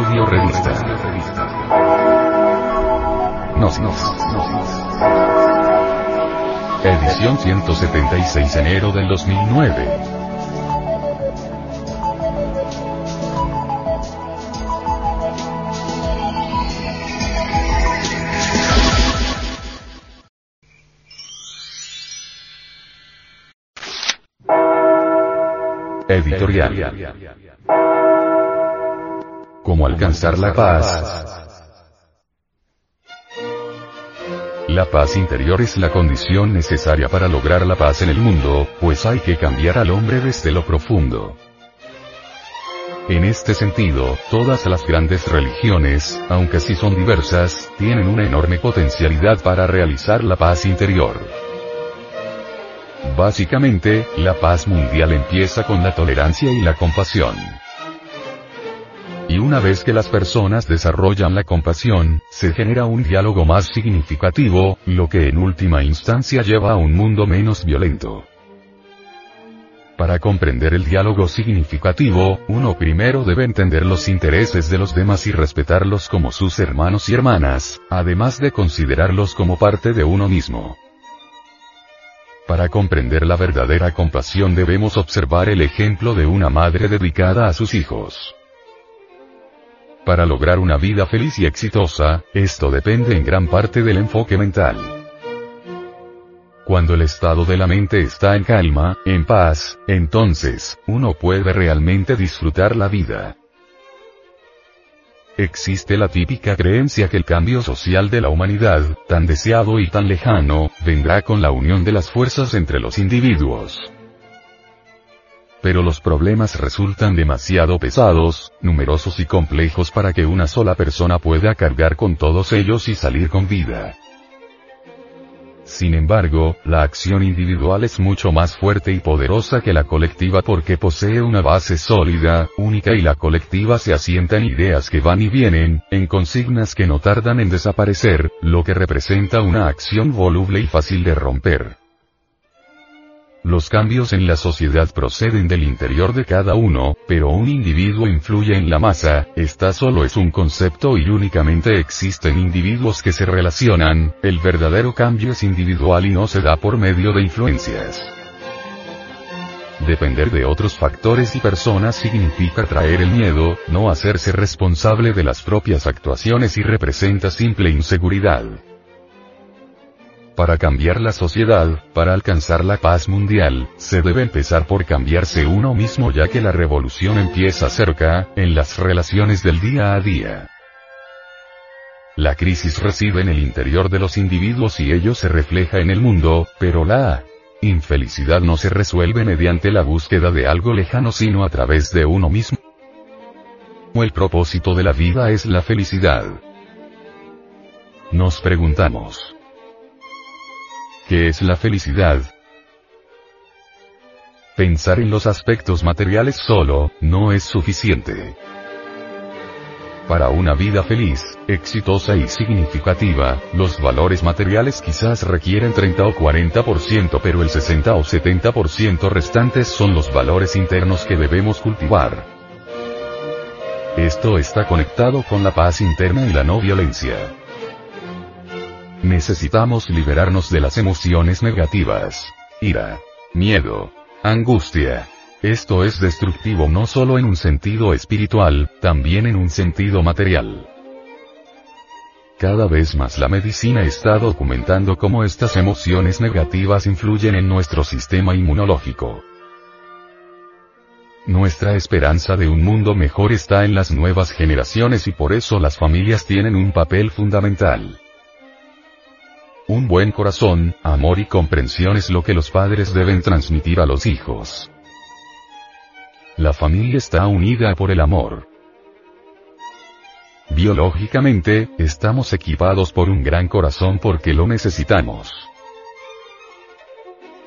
Audio Revista. Nos, nos, Edición 176 enero del 2009. Editorial. ¿Cómo alcanzar la paz? La paz interior es la condición necesaria para lograr la paz en el mundo, pues hay que cambiar al hombre desde lo profundo. En este sentido, todas las grandes religiones, aunque sí son diversas, tienen una enorme potencialidad para realizar la paz interior. Básicamente, la paz mundial empieza con la tolerancia y la compasión. Y una vez que las personas desarrollan la compasión, se genera un diálogo más significativo, lo que en última instancia lleva a un mundo menos violento. Para comprender el diálogo significativo, uno primero debe entender los intereses de los demás y respetarlos como sus hermanos y hermanas, además de considerarlos como parte de uno mismo. Para comprender la verdadera compasión debemos observar el ejemplo de una madre dedicada a sus hijos. Para lograr una vida feliz y exitosa, esto depende en gran parte del enfoque mental. Cuando el estado de la mente está en calma, en paz, entonces, uno puede realmente disfrutar la vida. Existe la típica creencia que el cambio social de la humanidad, tan deseado y tan lejano, vendrá con la unión de las fuerzas entre los individuos. Pero los problemas resultan demasiado pesados, numerosos y complejos para que una sola persona pueda cargar con todos ellos y salir con vida. Sin embargo, la acción individual es mucho más fuerte y poderosa que la colectiva porque posee una base sólida, única y la colectiva se asienta en ideas que van y vienen, en consignas que no tardan en desaparecer, lo que representa una acción voluble y fácil de romper. Los cambios en la sociedad proceden del interior de cada uno, pero un individuo influye en la masa, esta solo es un concepto y únicamente existen individuos que se relacionan, el verdadero cambio es individual y no se da por medio de influencias. Depender de otros factores y personas significa traer el miedo, no hacerse responsable de las propias actuaciones y representa simple inseguridad. Para cambiar la sociedad, para alcanzar la paz mundial, se debe empezar por cambiarse uno mismo ya que la revolución empieza cerca, en las relaciones del día a día. La crisis reside en el interior de los individuos y ello se refleja en el mundo, pero la infelicidad no se resuelve mediante la búsqueda de algo lejano sino a través de uno mismo. El propósito de la vida es la felicidad. Nos preguntamos, ¿Qué es la felicidad? Pensar en los aspectos materiales solo, no es suficiente. Para una vida feliz, exitosa y significativa, los valores materiales quizás requieren 30 o 40% pero el 60 o 70% restantes son los valores internos que debemos cultivar. Esto está conectado con la paz interna y la no violencia. Necesitamos liberarnos de las emociones negativas. Ira. Miedo. Angustia. Esto es destructivo no solo en un sentido espiritual, también en un sentido material. Cada vez más la medicina está documentando cómo estas emociones negativas influyen en nuestro sistema inmunológico. Nuestra esperanza de un mundo mejor está en las nuevas generaciones y por eso las familias tienen un papel fundamental. Un buen corazón, amor y comprensión es lo que los padres deben transmitir a los hijos. La familia está unida por el amor. Biológicamente, estamos equipados por un gran corazón porque lo necesitamos.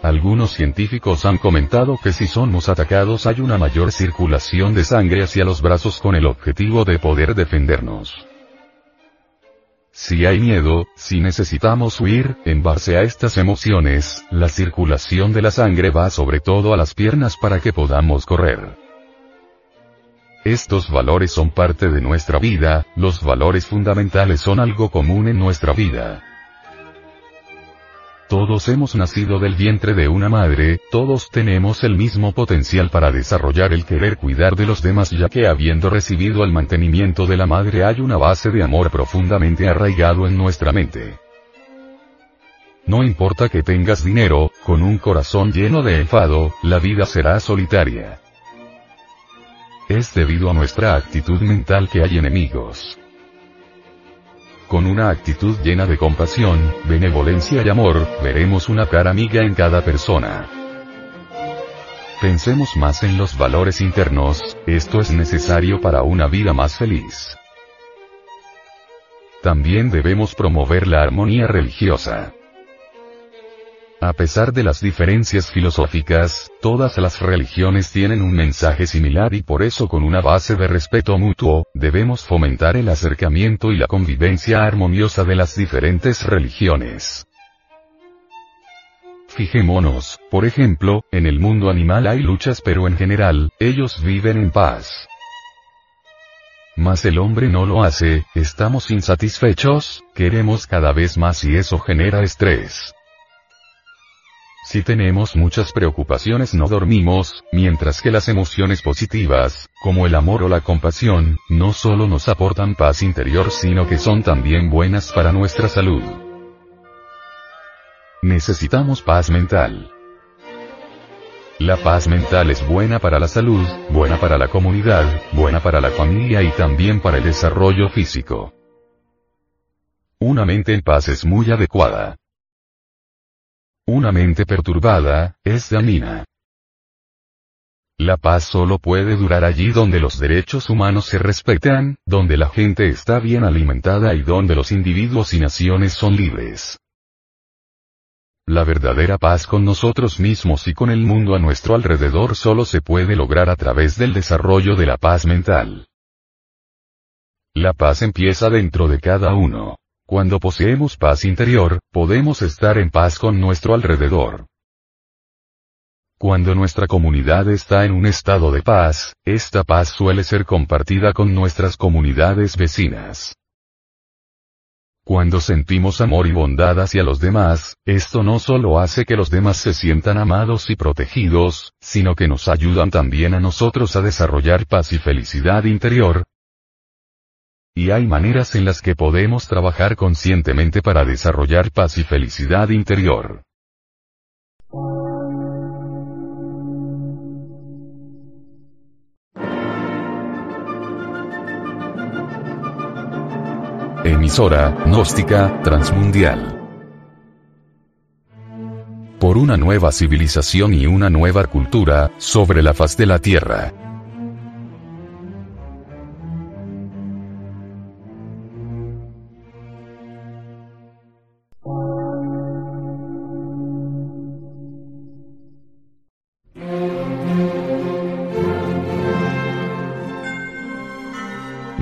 Algunos científicos han comentado que si somos atacados hay una mayor circulación de sangre hacia los brazos con el objetivo de poder defendernos. Si hay miedo, si necesitamos huir, en base a estas emociones, la circulación de la sangre va sobre todo a las piernas para que podamos correr. Estos valores son parte de nuestra vida, los valores fundamentales son algo común en nuestra vida. Todos hemos nacido del vientre de una madre, todos tenemos el mismo potencial para desarrollar el querer cuidar de los demás ya que habiendo recibido el mantenimiento de la madre hay una base de amor profundamente arraigado en nuestra mente. No importa que tengas dinero, con un corazón lleno de enfado, la vida será solitaria. Es debido a nuestra actitud mental que hay enemigos. Con una actitud llena de compasión, benevolencia y amor, veremos una cara amiga en cada persona. Pensemos más en los valores internos, esto es necesario para una vida más feliz. También debemos promover la armonía religiosa. A pesar de las diferencias filosóficas, todas las religiones tienen un mensaje similar y por eso con una base de respeto mutuo, debemos fomentar el acercamiento y la convivencia armoniosa de las diferentes religiones. Fijémonos, por ejemplo, en el mundo animal hay luchas pero en general, ellos viven en paz. Mas el hombre no lo hace, estamos insatisfechos, queremos cada vez más y eso genera estrés. Si tenemos muchas preocupaciones no dormimos, mientras que las emociones positivas, como el amor o la compasión, no solo nos aportan paz interior sino que son también buenas para nuestra salud. Necesitamos paz mental. La paz mental es buena para la salud, buena para la comunidad, buena para la familia y también para el desarrollo físico. Una mente en paz es muy adecuada. Una mente perturbada, es dañina. La paz solo puede durar allí donde los derechos humanos se respetan, donde la gente está bien alimentada y donde los individuos y naciones son libres. La verdadera paz con nosotros mismos y con el mundo a nuestro alrededor solo se puede lograr a través del desarrollo de la paz mental. La paz empieza dentro de cada uno. Cuando poseemos paz interior, podemos estar en paz con nuestro alrededor. Cuando nuestra comunidad está en un estado de paz, esta paz suele ser compartida con nuestras comunidades vecinas. Cuando sentimos amor y bondad hacia los demás, esto no solo hace que los demás se sientan amados y protegidos, sino que nos ayudan también a nosotros a desarrollar paz y felicidad interior, y hay maneras en las que podemos trabajar conscientemente para desarrollar paz y felicidad interior. Emisora, gnóstica, transmundial. Por una nueva civilización y una nueva cultura, sobre la faz de la Tierra.